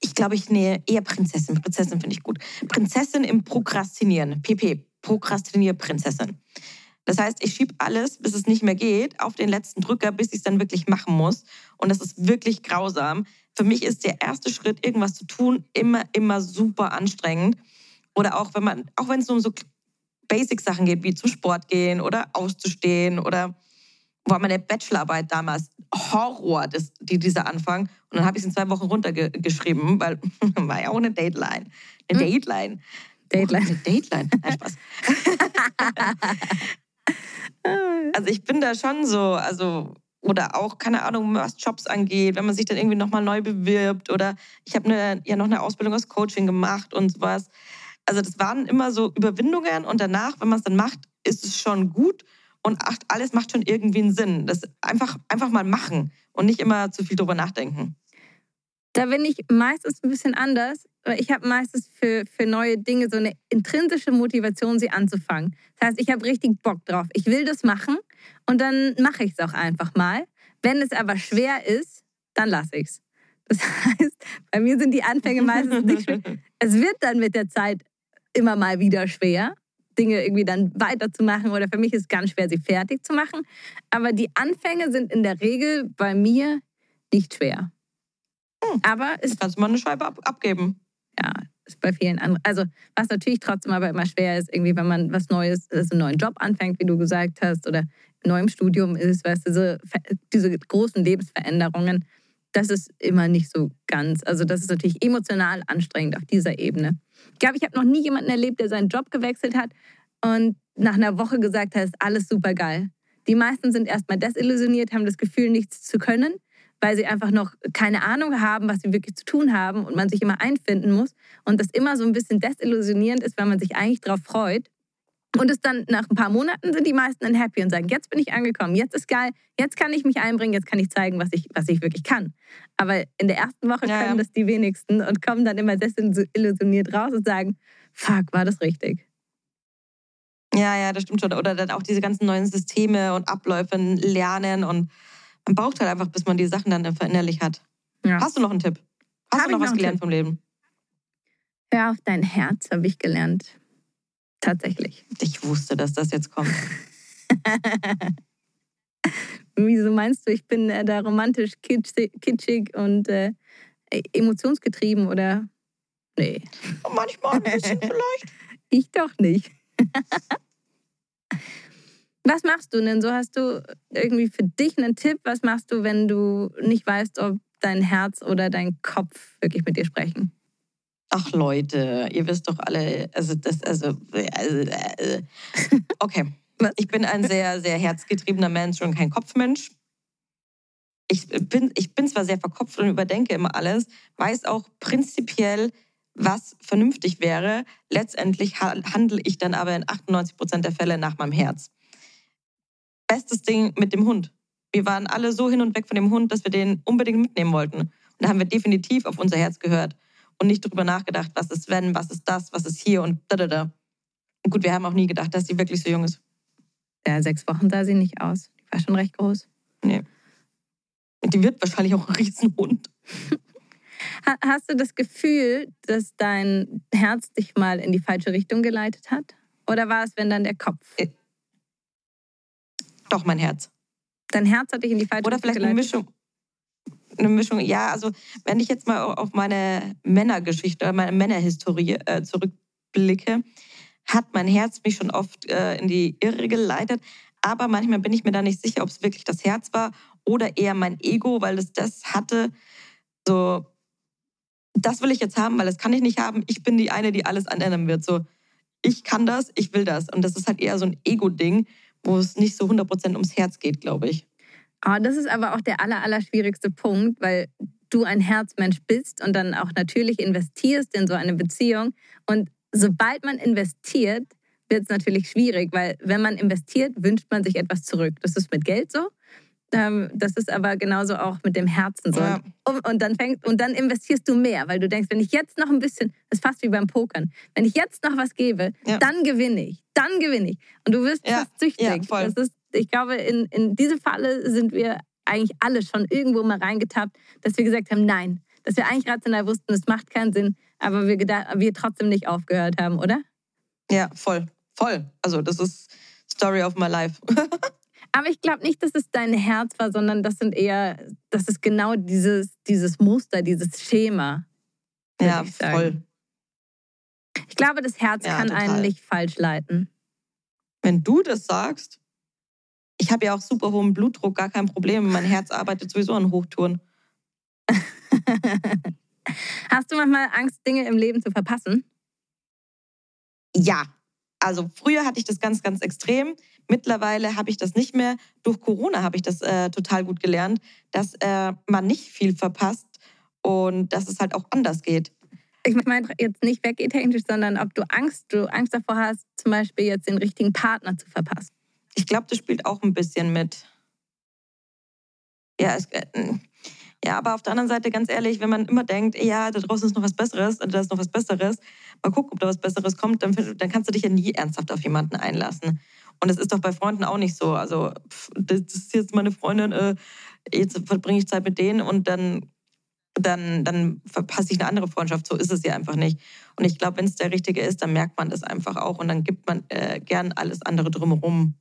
Ich glaube, ich nähe eher Prinzessin. Prinzessin finde ich gut. Prinzessin im Prokrastinieren. PP, Prokrastinierprinzessin. Das heißt, ich schiebe alles, bis es nicht mehr geht, auf den letzten Drücker, bis ich es dann wirklich machen muss. Und das ist wirklich grausam. Für mich ist der erste Schritt, irgendwas zu tun, immer, immer super anstrengend. Oder auch wenn man, auch wenn es um so Basic-Sachen geht, wie zum Sport gehen oder auszustehen oder war meine Bachelorarbeit damals Horror, das, die, dieser Anfang. Und dann habe ich es in zwei Wochen runtergeschrieben, weil war ja auch eine Dateline. Eine hm. Dateline. Dateline. Oh, eine Dateline. Nein, Spaß. also ich bin da schon so, also oder auch, keine Ahnung, was Jobs angeht, wenn man sich dann irgendwie nochmal neu bewirbt oder ich habe ja noch eine Ausbildung als Coaching gemacht und sowas. Also das waren immer so Überwindungen und danach, wenn man es dann macht, ist es schon gut und alles macht schon irgendwie einen Sinn. Das einfach, einfach mal machen und nicht immer zu viel drüber nachdenken. Da bin ich meistens ein bisschen anders. Ich habe meistens für, für neue Dinge so eine intrinsische Motivation, sie anzufangen. Das heißt, ich habe richtig Bock drauf. Ich will das machen und dann mache ich es auch einfach mal. Wenn es aber schwer ist, dann lasse ich es. Das heißt, bei mir sind die Anfänge meistens nicht schwer. Es wird dann mit der Zeit immer mal wieder schwer, Dinge irgendwie dann weiterzumachen oder für mich ist es ganz schwer, sie fertig zu machen. Aber die Anfänge sind in der Regel bei mir nicht schwer. Hm. Aber es kannst du mal eine Scheibe ab abgeben. Ja, ist bei vielen anderen. Also was natürlich trotzdem aber immer schwer ist, irgendwie, wenn man was Neues, also einen neuen Job anfängt, wie du gesagt hast, oder neu im Studium ist, weißt du, diese, diese großen Lebensveränderungen, das ist immer nicht so ganz. Also das ist natürlich emotional anstrengend auf dieser Ebene. Ich glaube, ich habe noch nie jemanden erlebt, der seinen Job gewechselt hat und nach einer Woche gesagt hat, ist alles super geil. Die meisten sind erstmal desillusioniert, haben das Gefühl, nichts zu können, weil sie einfach noch keine Ahnung haben, was sie wirklich zu tun haben und man sich immer einfinden muss. Und das immer so ein bisschen desillusionierend ist, weil man sich eigentlich darauf freut. Und es dann nach ein paar Monaten sind die meisten dann happy und sagen, jetzt bin ich angekommen, jetzt ist geil, jetzt kann ich mich einbringen, jetzt kann ich zeigen, was ich, was ich wirklich kann. Aber in der ersten Woche ja, können das die wenigsten und kommen dann immer desillusioniert raus und sagen, fuck, war das richtig? Ja, ja, das stimmt schon. Oder dann auch diese ganzen neuen Systeme und Abläufe lernen und man braucht halt einfach, bis man die Sachen dann verinnerlich hat. Ja. Hast du noch einen Tipp? Hast Hab du noch was gelernt Tipp? vom Leben? Hör auf dein Herz, habe ich gelernt. Tatsächlich. Ich wusste, dass das jetzt kommt. Wieso meinst du, ich bin äh, da romantisch kitschig und äh, emotionsgetrieben oder? Nee. Manchmal ein bisschen vielleicht. Ich doch nicht. Was machst du denn so? Hast du irgendwie für dich einen Tipp? Was machst du, wenn du nicht weißt, ob dein Herz oder dein Kopf wirklich mit dir sprechen? Ach Leute, ihr wisst doch alle, also das, also, also äh, okay. Ich bin ein sehr, sehr herzgetriebener Mensch und kein Kopfmensch. Ich bin, ich bin zwar sehr verkopft und überdenke immer alles, weiß auch prinzipiell, was vernünftig wäre. Letztendlich handle ich dann aber in 98 Prozent der Fälle nach meinem Herz. Bestes Ding mit dem Hund. Wir waren alle so hin und weg von dem Hund, dass wir den unbedingt mitnehmen wollten. Und da haben wir definitiv auf unser Herz gehört und nicht darüber nachgedacht, was ist wenn, was ist das, was ist hier und da, da, da. Und gut, wir haben auch nie gedacht, dass sie wirklich so jung ist. Ja, sechs Wochen sah sie nicht aus. Die war schon recht groß. Nee. Die wird wahrscheinlich auch ein Riesenhund. Hast du das Gefühl, dass dein Herz dich mal in die falsche Richtung geleitet hat? Oder war es, wenn dann der Kopf? Äh, doch, mein Herz. Dein Herz hat dich in die falsche Oder Richtung geleitet? Oder vielleicht eine Mischung eine Mischung. Ja, also wenn ich jetzt mal auf meine Männergeschichte, meine Männerhistorie äh, zurückblicke, hat mein Herz mich schon oft äh, in die Irre geleitet. Aber manchmal bin ich mir da nicht sicher, ob es wirklich das Herz war oder eher mein Ego, weil es das hatte. So, das will ich jetzt haben, weil das kann ich nicht haben. Ich bin die eine, die alles anändern wird. So, ich kann das, ich will das. Und das ist halt eher so ein Ego-Ding, wo es nicht so 100% ums Herz geht, glaube ich. Oh, das ist aber auch der aller, aller schwierigste Punkt, weil du ein Herzmensch bist und dann auch natürlich investierst in so eine Beziehung. Und sobald man investiert, wird es natürlich schwierig, weil wenn man investiert, wünscht man sich etwas zurück. Das ist mit Geld so. Ähm, das ist aber genauso auch mit dem Herzen so. Ja. Und, und, dann fängst, und dann investierst du mehr, weil du denkst, wenn ich jetzt noch ein bisschen, das ist fast wie beim Pokern, wenn ich jetzt noch was gebe, ja. dann gewinne ich, dann gewinne ich. Und du wirst ja. fast süchtig. Ja, voll. Das ist ich glaube, in, in diese Falle sind wir eigentlich alle schon irgendwo mal reingetappt, dass wir gesagt haben, nein, dass wir eigentlich rational wussten, es macht keinen Sinn, aber wir, wir trotzdem nicht aufgehört haben, oder? Ja, voll, voll. Also das ist Story of my life. aber ich glaube nicht, dass es dein Herz war, sondern das sind eher, das ist genau dieses, dieses Muster, dieses Schema. Ja, voll. Ich glaube, das Herz ja, kann total. einen nicht falsch leiten. Wenn du das sagst, ich habe ja auch super hohen Blutdruck, gar kein Problem. Mein Herz arbeitet sowieso an Hochtouren. Hast du manchmal Angst, Dinge im Leben zu verpassen? Ja. Also früher hatte ich das ganz, ganz extrem. Mittlerweile habe ich das nicht mehr. Durch Corona habe ich das äh, total gut gelernt, dass äh, man nicht viel verpasst und dass es halt auch anders geht. Ich meine jetzt nicht weggeh-technisch, sondern ob du Angst, du Angst davor hast, zum Beispiel jetzt den richtigen Partner zu verpassen. Ich glaube, das spielt auch ein bisschen mit. Ja, es, äh, ja, aber auf der anderen Seite, ganz ehrlich, wenn man immer denkt, ja, da draußen ist noch was Besseres, da ist noch was Besseres, mal gucken, ob da was Besseres kommt, dann, dann kannst du dich ja nie ernsthaft auf jemanden einlassen. Und das ist doch bei Freunden auch nicht so. Also, das ist jetzt meine Freundin, äh, jetzt verbringe ich Zeit mit denen und dann, dann, dann verpasse ich eine andere Freundschaft. So ist es ja einfach nicht. Und ich glaube, wenn es der Richtige ist, dann merkt man das einfach auch und dann gibt man äh, gern alles andere drumherum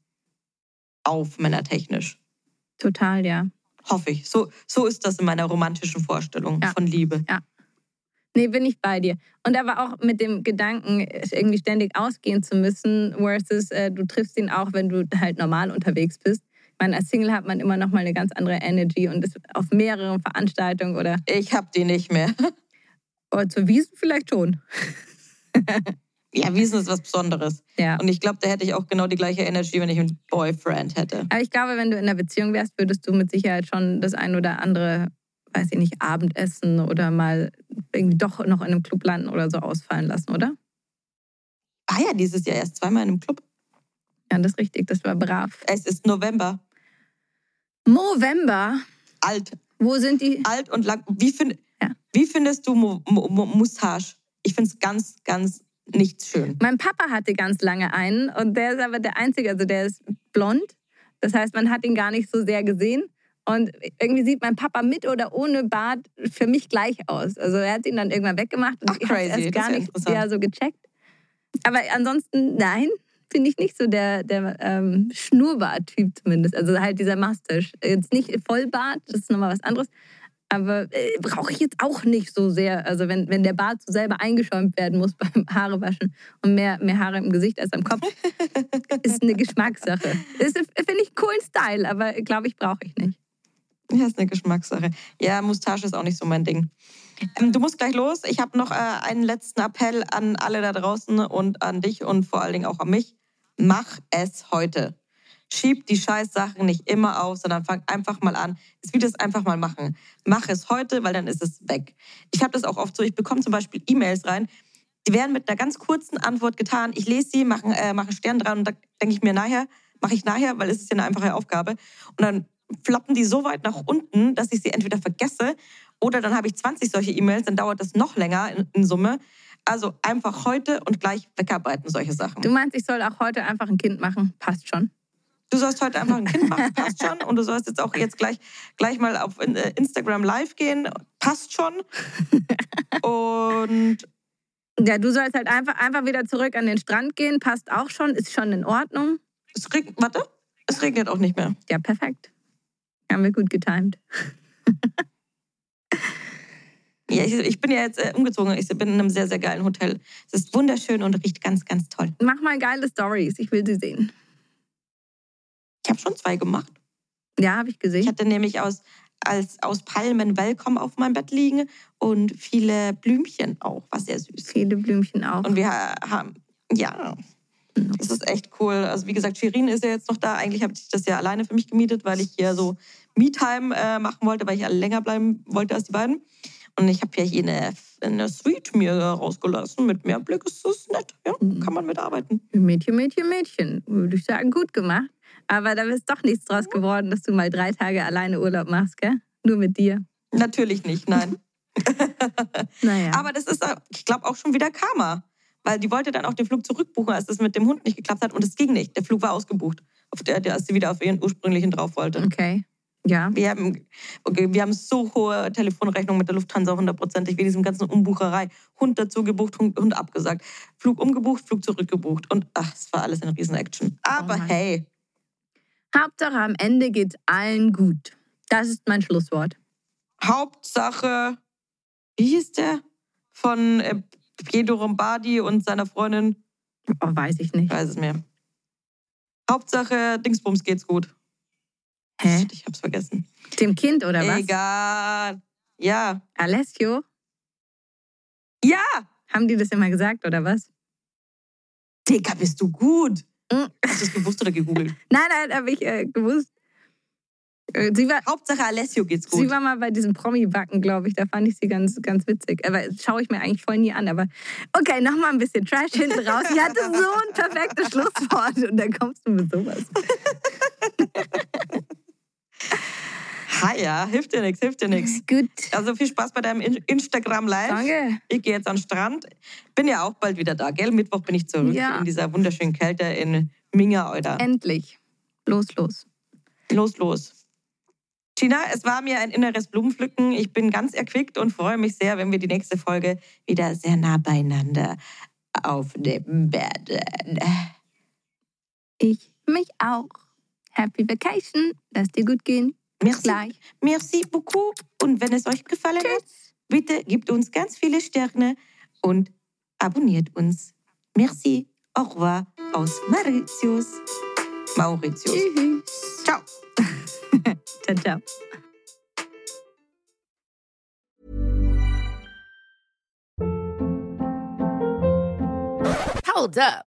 auf, männertechnisch. Total, ja. Hoffe ich. So, so ist das in meiner romantischen Vorstellung ja. von Liebe. Ja. Nee, bin ich bei dir. Und aber auch mit dem Gedanken, irgendwie ständig ausgehen zu müssen, versus äh, du triffst ihn auch, wenn du halt normal unterwegs bist. Ich meine, als Single hat man immer noch mal eine ganz andere Energy und ist auf mehreren Veranstaltungen oder. Ich hab die nicht mehr. Oder zur Wiesen vielleicht schon. Ja, Wiesen ist was Besonderes. Ja. Und ich glaube, da hätte ich auch genau die gleiche Energy, wenn ich einen Boyfriend hätte. Aber ich glaube, wenn du in einer Beziehung wärst, würdest du mit Sicherheit schon das ein oder andere, weiß ich nicht, Abendessen oder mal irgendwie doch noch in einem Club landen oder so ausfallen lassen, oder? Ah ja, dieses Jahr erst zweimal in einem Club. Ja, das ist richtig, das war brav. Es ist November. November? Alt. Wo sind die? Alt und lang. Wie, find, ja. wie findest du Mo? Ich finde es ganz, ganz nicht schön. Mein Papa hatte ganz lange einen und der ist aber der Einzige, also der ist blond. Das heißt, man hat ihn gar nicht so sehr gesehen. Und irgendwie sieht mein Papa mit oder ohne Bart für mich gleich aus. Also er hat ihn dann irgendwann weggemacht und Ach, ich habe erst gar nicht ja, so gecheckt. Aber ansonsten, nein, finde ich nicht so der, der ähm, Schnurrbart-Typ zumindest. Also halt dieser Mustache. Jetzt nicht Vollbart, das ist nochmal was anderes. Aber äh, brauche ich jetzt auch nicht so sehr. Also wenn, wenn der Bart so selber eingeschäumt werden muss beim Haarewaschen und mehr, mehr Haare im Gesicht als am Kopf, ist eine Geschmackssache. Ist, Finde ich coolen Style, aber glaube ich, brauche ich nicht. Ja, ist eine Geschmackssache. Ja, Mustache ist auch nicht so mein Ding. Ähm, du musst gleich los. Ich habe noch äh, einen letzten Appell an alle da draußen und an dich und vor allen Dingen auch an mich. Mach es heute. Schieb die Scheißsachen nicht immer auf, sondern fang einfach mal an. Es will das einfach mal machen. Mach es heute, weil dann ist es weg. Ich habe das auch oft so. Ich bekomme zum Beispiel E-Mails rein, die werden mit einer ganz kurzen Antwort getan. Ich lese sie, mache äh, mach einen Stern dran und da denke ich mir nachher, mache ich nachher, weil es ist ja eine einfache Aufgabe. Und dann floppen die so weit nach unten, dass ich sie entweder vergesse oder dann habe ich 20 solche E-Mails, dann dauert das noch länger in, in Summe. Also einfach heute und gleich wegarbeiten, solche Sachen. Du meinst, ich soll auch heute einfach ein Kind machen? Passt schon. Du sollst heute einfach ein Kind machen, passt schon. Und du sollst jetzt auch jetzt gleich, gleich mal auf äh, Instagram live gehen, passt schon. Und ja, du sollst halt einfach, einfach wieder zurück an den Strand gehen, passt auch schon, ist schon in Ordnung. Es regnet, warte, es regnet auch nicht mehr. Ja, perfekt. Haben wir gut getimt. Ja, ich, ich, bin ja jetzt äh, umgezogen. Ich bin in einem sehr, sehr geilen Hotel. Es ist wunderschön und riecht ganz, ganz toll. Mach mal geile Stories. Ich will sie sehen. Habe schon zwei gemacht. Ja, habe ich gesehen. Ich hatte nämlich aus, als, aus Palmen Welcome auf meinem Bett liegen und viele Blümchen auch. War sehr süß. Viele Blümchen auch. Und wir haben, ja, das ist echt cool. Also wie gesagt, Shirin ist ja jetzt noch da. Eigentlich habe ich das ja alleine für mich gemietet, weil ich hier so Me-Time äh, machen wollte, weil ich länger bleiben wollte als die beiden. Und ich habe ja hier eine, eine Suite mir rausgelassen mit mehr Blick. Ist das nett? Ja, mhm. kann man mitarbeiten. Mädchen, Mädchen, Mädchen. Würde ich sagen, gut gemacht. Aber da ist doch nichts draus geworden, dass du mal drei Tage alleine Urlaub machst, gell? Nur mit dir. Natürlich nicht, nein. naja. Aber das ist, ich glaube, auch schon wieder Karma. Weil die wollte dann auch den Flug zurückbuchen, als das mit dem Hund nicht geklappt hat. Und es ging nicht. Der Flug war ausgebucht, auf der, als sie wieder auf ihren ursprünglichen drauf wollte. Okay. Ja. Wir haben, okay, wir haben so hohe Telefonrechnung mit der Lufthansa hundertprozentig wegen diesem ganzen Umbucherei. Hund dazu gebucht, Hund, Hund abgesagt. Flug umgebucht, Flug zurückgebucht. Und ach, es war alles eine Riesen-Action. Aber Mann. hey, Hauptsache am Ende geht's allen gut. Das ist mein Schlusswort. Hauptsache, wie hieß der? Von äh, Pietro Lombardi und seiner Freundin. Oh, weiß ich Ich nicht. weiß es mehr. Hauptsache, Dingsbums geht's gut. Hä? Ich hab's vergessen. Dem Kind oder was? Egal. Ja. Alessio? Ja! Haben die das immer gesagt oder was? Digga, bist du gut. Mm. Hast du es gewusst oder gegoogelt? Nein, nein, habe ich äh, gewusst. Äh, Sie war, Hauptsache Alessio geht's gut. sie war mal bei diesem Promi-Backen, glaube ich. Da fand ich sie ganz, ganz witzig. Aber das schaue ich mir eigentlich voll nie an. Aber okay, nochmal ein bisschen Trash hinten raus. Ich hatte so ein perfektes Schlusswort und dann kommst du mit sowas. ha ja, hilft dir nichts, hilft dir nichts. Gut. Also viel Spaß bei deinem In- Instagram Live. Danke. Ich gehe jetzt an den Strand. Bin ja auch bald wieder da, gell? Mittwoch bin ich zurück Ja. in dieser wunderschönen Kälte in Minga, Alter. Endlich. Los, los. Los, los. Gina, es war mir ein inneres Blumenpflücken. Ich bin ganz erquickt und freue mich sehr, wenn wir die nächste Folge wieder sehr nah beieinander aufnehmen werden. Ich mich auch. Happy Vacation. Lass dir gut gehen. Merci, gleich. merci beaucoup. Und wenn es euch gefallen hat, bitte gebt uns ganz viele Sterne und abonniert uns. Merci. Au revoir aus Mauritius. Mauritius. Tschüss. Ciao. Ciao, ciao. Hold up.